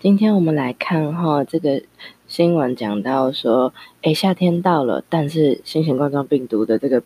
今天我们来看哈，这个新闻讲到说，诶，夏天到了，但是新型冠状病毒的这个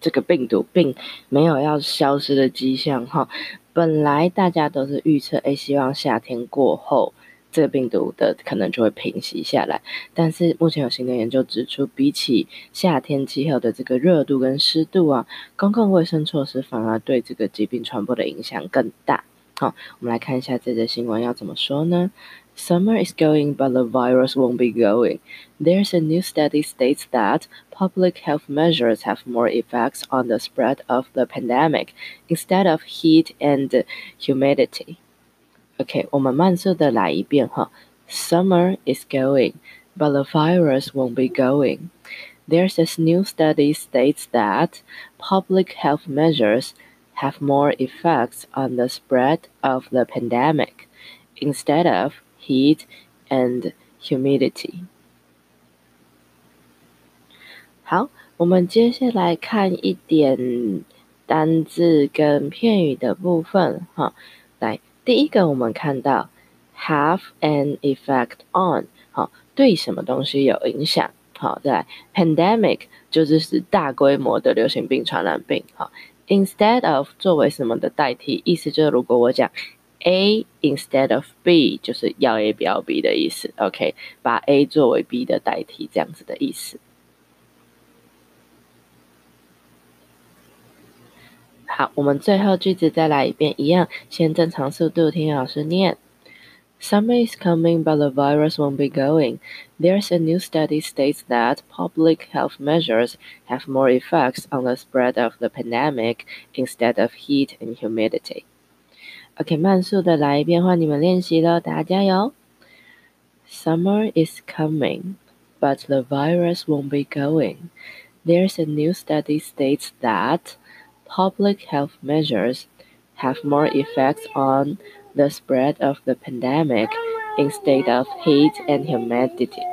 这个病毒并没有要消失的迹象哈。本来大家都是预测，诶，希望夏天过后，这个病毒的可能就会平息下来。但是目前有新的研究指出，比起夏天气候的这个热度跟湿度啊，公共卫生措施反而对这个疾病传播的影响更大。好，我们来看一下这则新闻要怎么说呢？Summer is going, but the virus won't be going. There's a new study states that public health measures have more effects on the spread of the pandemic instead of heat and humidity. OK，我们慢速的来一遍哈。Summer is going, but the virus won't be going. There's a new study states that public health measures have more effects on the spread of the pandemic instead of heat and humidity. 好，我们接下来看一点单字跟片语的部分哈。来，第一个我们看到 have an effect on，好，对什么东西有影响？好，再来 pandemic 就是指大规模的流行病、传染病，好。Instead of 作为什么的代替，意思就是如果我讲 A instead of B，就是要 A 不要 B 的意思。OK，把 A 作为 B 的代替，这样子的意思。好，我们最后句子再来一遍，一样，先正常速度听老师念。Summer is coming, but the virus won't be going. There's a new study states that public health measures have more effects on the spread of the pandemic instead of heat and humidity. OK，慢速的来一遍，换你们练习了，大家加油。Summer is coming, but the virus won't be going. There's a new study states that public health measures have more effects on the spread of the pandemic instead of heat and humidity.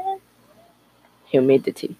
Humidity.